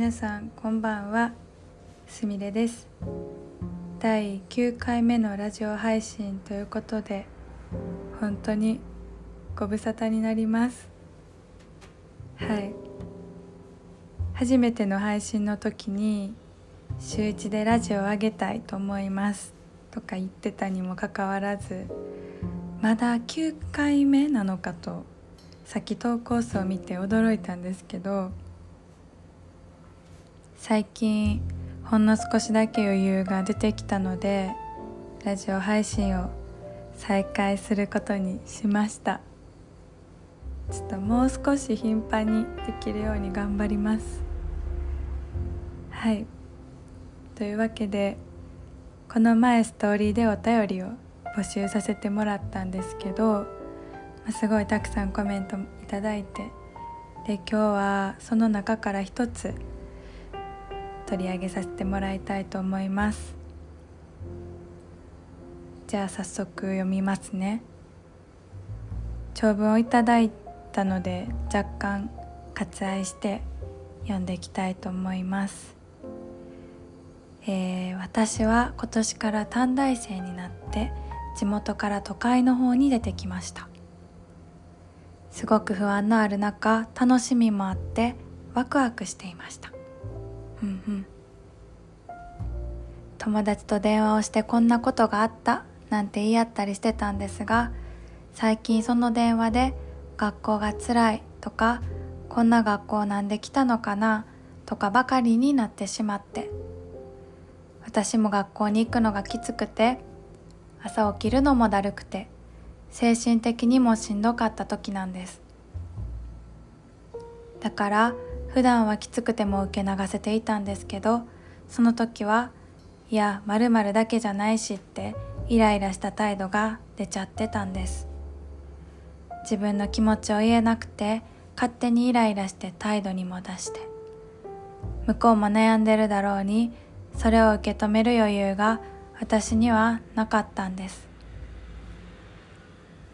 皆さんこんばんは。すみれです。第9回目のラジオ配信ということで本当にご無沙汰になります。はい。初めての配信の時に週1でラジオを上げたいと思います。とか言ってたにもかかわらずまだ9回目なのかとさっき投稿数を見て驚いたんですけど最近ほんの少しだけ余裕が出てきたのでラジオ配信を再開することにしました。ちょっともう少し頻繁にできるように頑張ります。はい。というわけでこの前ストーリーでお便りを募集させてもらったんですけど、すごいたくさんコメントいただいてで今日はその中から一つ取り上げさせてもらいたいと思います。じゃあ早速読みますね。長文をいただいたので若干割愛して読んでいきたいと思います、えー、私は今年から短大生になって地元から都会の方に出てきました。すごく不安のある中楽しみもあってワクワクしていました。うんうん。友達と電話をしてこんなことがあったなんて言い合ったりしてたんですが最近その電話で学校が辛いとかこんな学校なんで来たのかなとかばかりになってしまって私も学校に行くのがきつくて朝起きるのもだるくて精神的にもしんどかった時なんです。だから普段はきつくても受け流せていたんですけどその時はいやまるだけじゃないしってイライラした態度が出ちゃってたんです。自分の気持ちを言えなくて勝手にイライラして態度にも出して。向こうも悩んでるだろうにそれを受け止める余裕が私にはなかったんです。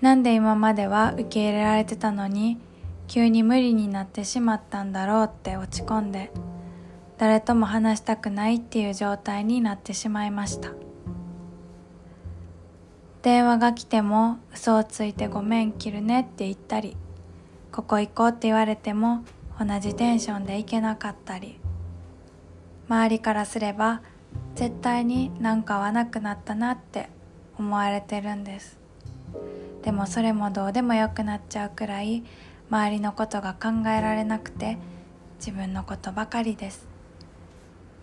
なんで今までは受け入れられてたのに急に無理になってしまったんだろうって落ち込んで誰とも話したくないっていう状態になってしまいました。電話が来ても嘘をついてごめん切るねって言ったりここ行こうって言われても同じテンションで行けなかったり周りからすれば絶対になんか合わなくなったなって思われてるんです。でもそれもどうでもよくなっちゃうくらい周りのことが考えられなくて自分のことばかりです。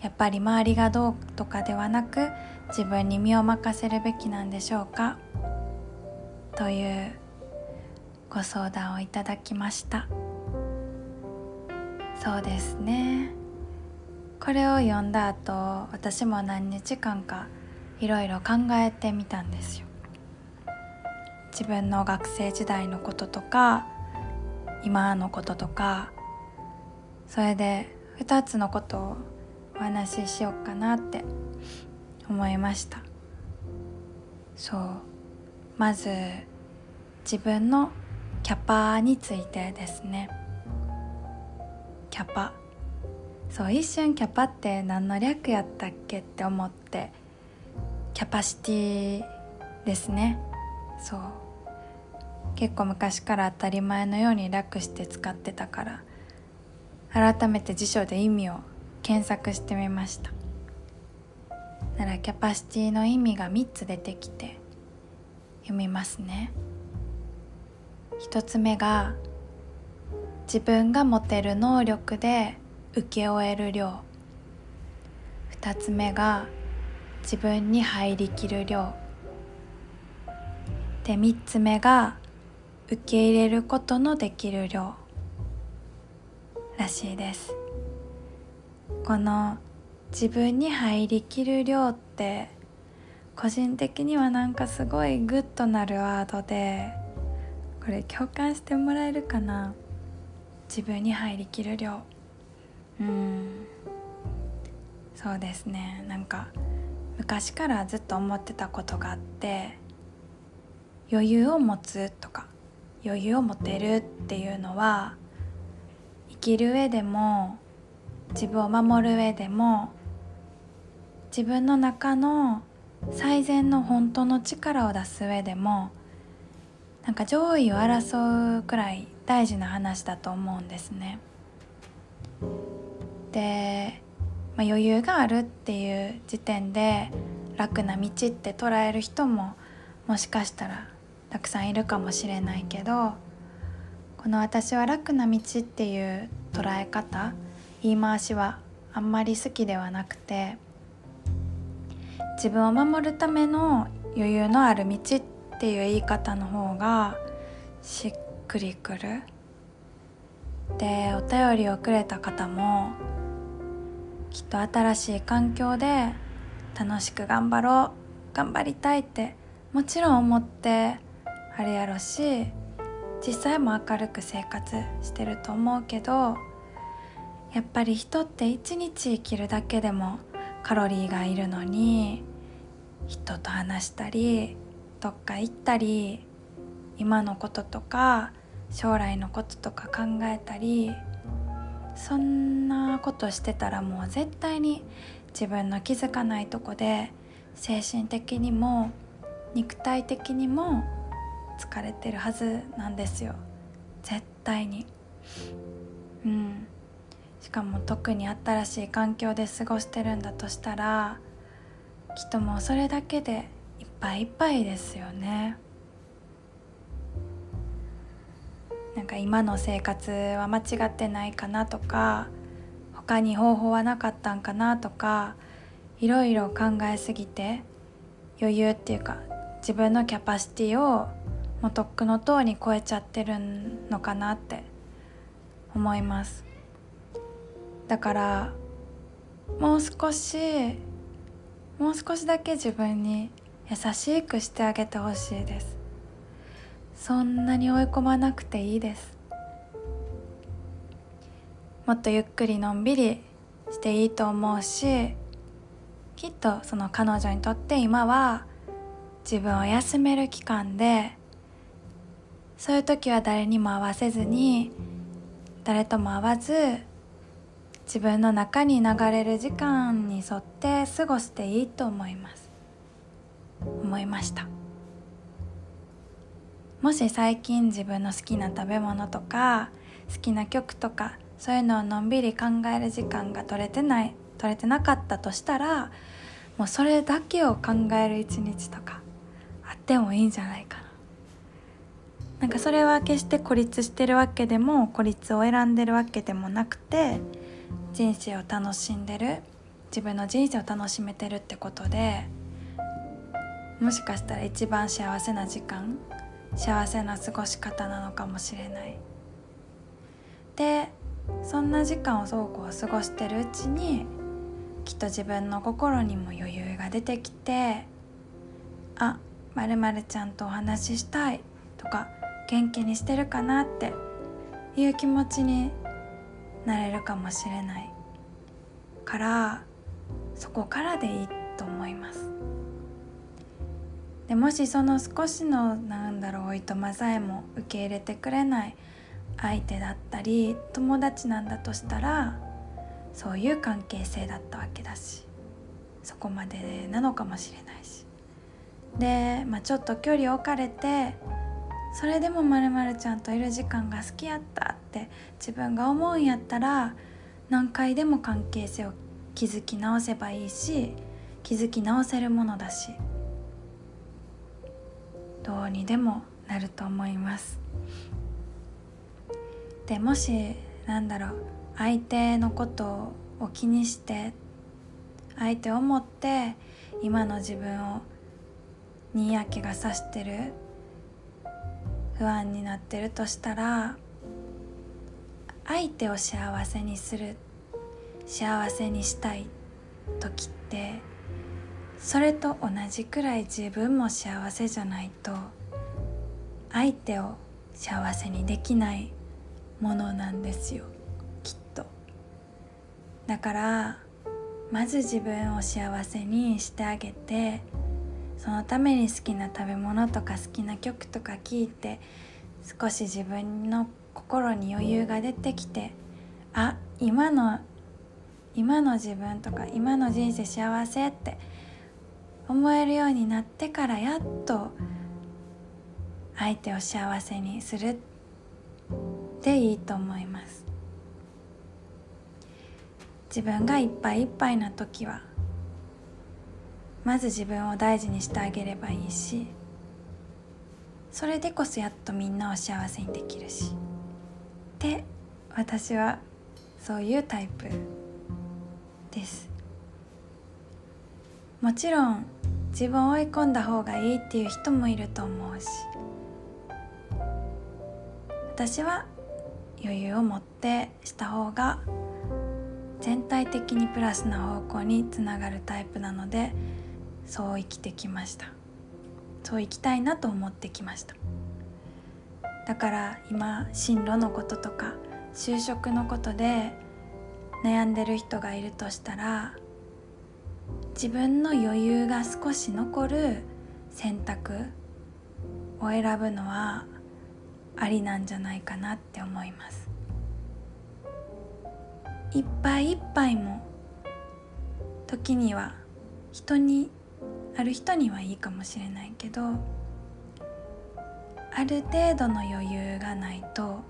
やっぱり周りがどうとかではなく自分に身を任せるべきなんでしょうか？というご相談をいただきました。そうですね。これを読んだ後私も何日間かいろいろ考えてみたんですよ。自分の学生時代のこととか今のこととかそれで2つのことをお話ししようかなって思いました。そう。まず自分のキャパについてですね。キャパ。そう一瞬キャパって何の略やったっけって思ってキャパシティですね。そう。結構昔から当たり前のように楽して使ってたから改めて辞書で意味を検索してみました。ならキャパシティの意味が3つ出てきて読みますね。1つ目が自分が持てる能力で受け負える量。2つ目が自分に入りきる量。で3つ目が受け入れることのできる量らしいです。この自分に入りきる量って個人的にはなんかすごいグッとなるワードでこれ共感してもらえるかな？自分に入りきる量。うん。そうですね。なんか昔からずっと思ってたことがあって余裕を持つとか。余裕を持てるっていうのは生きる上でも自分を守る上でも自分の中の最善の本当の力を出す上でもなんか上位を争うくらい大事な話だと思うんですね。で、まあ、余裕があるっていう時点で楽な道って捉える人ももしかしたらたくさんいるかもしれないけどこの私は楽な道っていう捉え方言い回しはあんまり好きではなくて自分を守るための余裕のある道っていう言い方の方がしっくりくる。でお便りをくれた方もきっと新しい環境で楽しく頑張ろう頑張りたいってもちろん思ってあれやろし実際も明るく生活してると思うけどやっぱり人って一日生きるだけでもカロリーがいるのに人と話したりどっか行ったり今のこととか将来のこととか考えたりそんなことしてたらもう絶対に自分の気づかないとこで精神的にも肉体的にも疲れてるはずなんですよ。絶対に。うん。しかも特に新しい環境で過ごしてるんだとしたらきっともうそれだけでいっぱいいっぱいですよね。なんか今の生活は間違ってないかなとか他に方法はなかったんかなとかいろいろ考えすぎて余裕っていうか自分のキャパシティをもうとっくのとうに超えちゃってるのかなって思います。だからもう少しもう少しだけ自分に優しくしてあげてほしいです。そんなに追い込まなくていいです。もっとゆっくりのんびりしていいと思うしきっとその彼女にとって今は自分を休める期間でそういう時は誰にも会わせずに誰とも会わず自分の中に流れる時間に沿って過ごしていいと思います。思いました。もし最近自分の好きな食べ物とか好きな曲とかそういうのをのんびり考える時間が取れてない取れてなかったとしたらもうそれだけを考える一日とかあってもいいんじゃないかな。なんかそれは決して孤立してるわけでも孤立を選んでるわけでもなくて人生を楽しんでる自分の人生を楽しめてるってことでもしかしたら一番幸せな時間幸せな過ごし方なのかもしれない。でそんな時間をそうこう過ごしてるうちにきっと自分の心にも余裕が出てきてあまるまるちゃんとお話ししたいとか元気にしてるかなっていう気持ちになれるかもしれないからそこからでいいと思います。でもしその少しのなんだろうおいとまさえも受け入れてくれない相手だったり友達なんだとしたらそういう関係性だったわけだしそこまでなのかもしれないし。で、まあ、ちょっと距離置かれてそれでもまるまるちゃんといる時間が好きやったって自分が思うんやったら何回でも関係性を築き直せばいいし築き直せるものだしどうにでもなると思います。でもしなんだろう相手のことを気にして相手を思って今の自分をに嫌気がさしてる不安になってるとしたら相手を幸せにする幸せにしたい時ってそれと同じくらい自分も幸せじゃないと相手を幸せにできないものなんですよきっと。だからまず自分を幸せにしてあげてそのために好きな食べ物とか好きな曲とか聴いて少し自分の心に余裕が出てきてあ今の今の自分とか今の人生幸せって思えるようになってからやっと相手を幸せにするでいいと思います。自分がいっぱいいっぱいな時はまず自分を大事にしてあげればいいしそれでこそやっとみんなを幸せにできるしで私はそういうタイプです。もちろん自分を追い込んだ方がいいっていう人もいると思うし私は余裕を持ってした方が全体的にプラスな方向につながるタイプなのでそう生きてきました。そう生きたいなと思ってきました。だから今進路のこととか就職のことで悩んでる人がいるとしたら自分の余裕が少し残る選択を選ぶのはありなんじゃないかなって思います。いっぱいいっぱいも時には人にある人にはいいかもしれないけどある程度の余裕がないと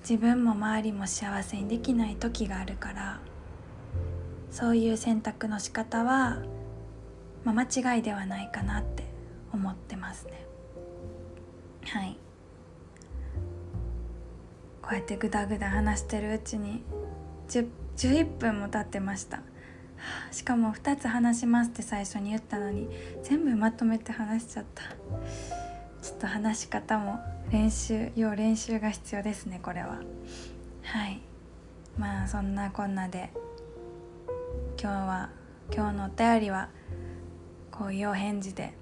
自分も周りも幸せにできない時があるからそういう選択の仕方は、まあ、間違いではないかなって思ってますね。はい。こうやってグダグダ話してるうちに11分も経ってました。しかも2つ話しますって最初に言ったのに全部まとめて話しちゃった。ちょっと話し方も練習要練習が必要ですねこれは。はい。まあそんなこんなで今日は今日のお便りはこういうお返事で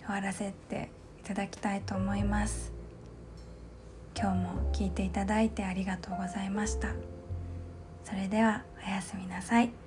終わらせていただきたいと思います。今日も聞いていただいてありがとうございました。それではおやすみなさい。